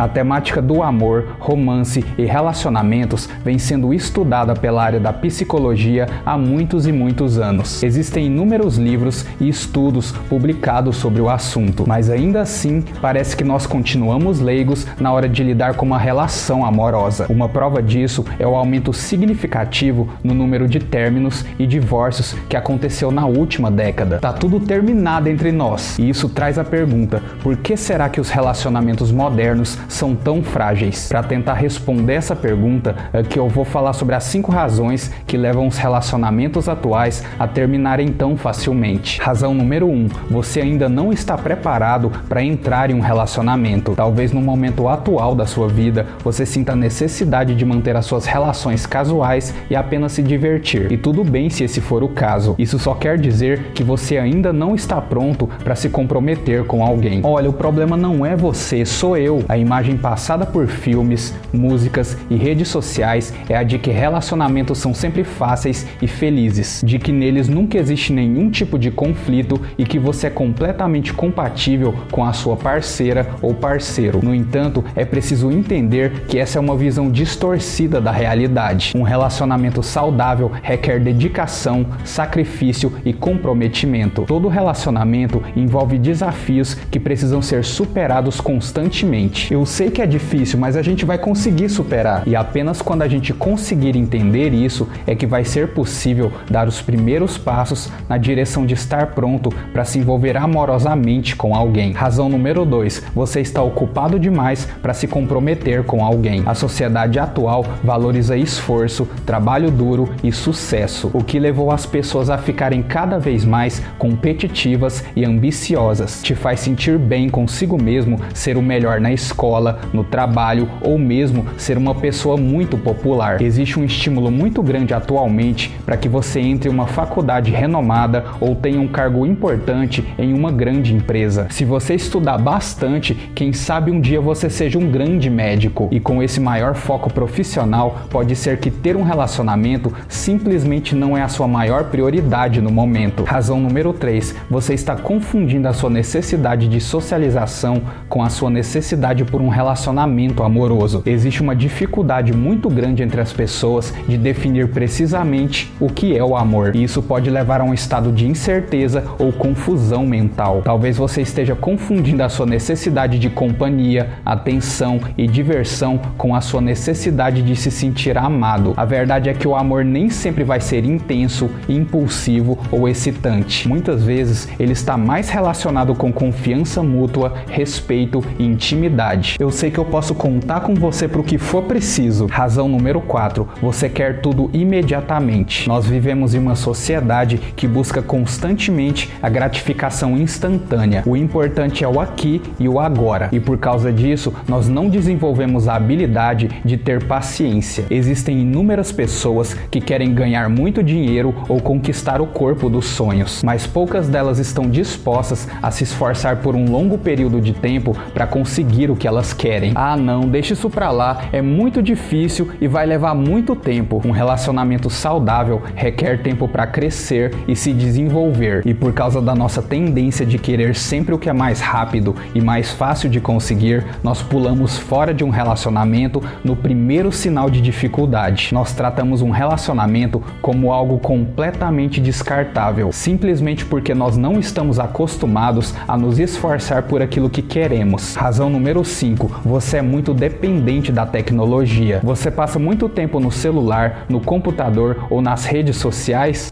A temática do amor, romance e relacionamentos vem sendo estudada pela área da psicologia há muitos e muitos anos. Existem inúmeros livros e estudos publicados sobre o assunto, mas ainda assim parece que nós continuamos leigos na hora de lidar com uma relação amorosa. Uma prova disso é o aumento significativo no número de términos e divórcios que aconteceu na última década. Tá tudo terminado entre nós, e isso traz a pergunta: por que será que os relacionamentos modernos são tão frágeis? Para tentar responder essa pergunta, é que eu vou falar sobre as cinco razões que levam os relacionamentos atuais a terminarem tão facilmente. Razão número 1: um, você ainda não está preparado para entrar em um relacionamento. Talvez no momento atual da sua vida você sinta a necessidade de manter as suas relações casuais e apenas se divertir. E tudo bem se esse for o caso. Isso só quer dizer que você ainda não está pronto para se comprometer com alguém. Olha, o problema não é você, sou eu. A imagem passada por filmes, músicas e redes sociais é a de que relacionamentos são sempre fáceis e felizes, de que neles nunca existe nenhum tipo de conflito e que você é completamente compatível com a sua parceira ou parceiro. No entanto, é preciso entender que essa é uma visão distorcida da realidade. Um relacionamento saudável requer dedicação, sacrifício e comprometimento. Todo relacionamento envolve desafios que precisam ser superados constantemente. Eu eu sei que é difícil, mas a gente vai conseguir superar. E apenas quando a gente conseguir entender isso é que vai ser possível dar os primeiros passos na direção de estar pronto para se envolver amorosamente com alguém. Razão número 2: você está ocupado demais para se comprometer com alguém. A sociedade atual valoriza esforço, trabalho duro e sucesso, o que levou as pessoas a ficarem cada vez mais competitivas e ambiciosas. Te faz sentir bem consigo mesmo ser o melhor na escola escola, no trabalho ou mesmo ser uma pessoa muito popular. Existe um estímulo muito grande atualmente para que você entre em uma faculdade renomada ou tenha um cargo importante em uma grande empresa. Se você estudar bastante, quem sabe um dia você seja um grande médico. E com esse maior foco profissional, pode ser que ter um relacionamento simplesmente não é a sua maior prioridade no momento. Razão número 3: você está confundindo a sua necessidade de socialização com a sua necessidade por um relacionamento amoroso. Existe uma dificuldade muito grande entre as pessoas de definir precisamente o que é o amor, e isso pode levar a um estado de incerteza ou confusão mental. Talvez você esteja confundindo a sua necessidade de companhia, atenção e diversão com a sua necessidade de se sentir amado. A verdade é que o amor nem sempre vai ser intenso, impulsivo ou excitante. Muitas vezes ele está mais relacionado com confiança mútua, respeito e intimidade. Eu sei que eu posso contar com você para o que for preciso. Razão número 4. Você quer tudo imediatamente. Nós vivemos em uma sociedade que busca constantemente a gratificação instantânea. O importante é o aqui e o agora. E por causa disso, nós não desenvolvemos a habilidade de ter paciência. Existem inúmeras pessoas que querem ganhar muito dinheiro ou conquistar o corpo dos sonhos, mas poucas delas estão dispostas a se esforçar por um longo período de tempo para conseguir o que elas elas querem. Ah, não, deixa isso pra lá, é muito difícil e vai levar muito tempo. Um relacionamento saudável requer tempo para crescer e se desenvolver. E por causa da nossa tendência de querer sempre o que é mais rápido e mais fácil de conseguir, nós pulamos fora de um relacionamento no primeiro sinal de dificuldade. Nós tratamos um relacionamento como algo completamente descartável, simplesmente porque nós não estamos acostumados a nos esforçar por aquilo que queremos. Razão número 5 5. Você é muito dependente da tecnologia. Você passa muito tempo no celular, no computador ou nas redes sociais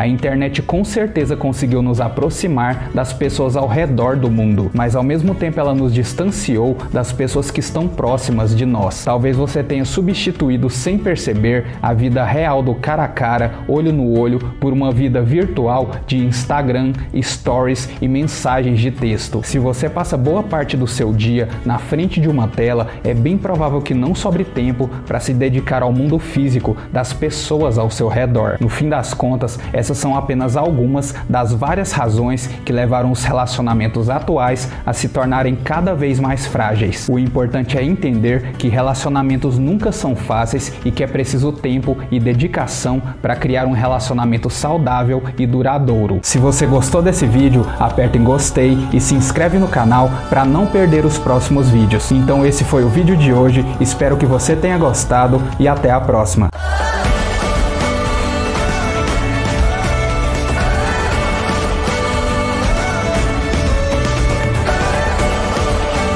a internet com certeza conseguiu nos aproximar das pessoas ao redor do mundo, mas ao mesmo tempo ela nos distanciou das pessoas que estão próximas de nós. Talvez você tenha substituído sem perceber a vida real do cara a cara, olho no olho, por uma vida virtual de Instagram, stories e mensagens de texto. Se você passa boa parte do seu dia na frente de uma tela, é bem provável que não sobre tempo para se dedicar ao mundo físico das pessoas ao seu redor. No fim das contas, essa essas são apenas algumas das várias razões que levaram os relacionamentos atuais a se tornarem cada vez mais frágeis. O importante é entender que relacionamentos nunca são fáceis e que é preciso tempo e dedicação para criar um relacionamento saudável e duradouro. Se você gostou desse vídeo, aperta em gostei e se inscreve no canal para não perder os próximos vídeos. Então esse foi o vídeo de hoje, espero que você tenha gostado e até a próxima.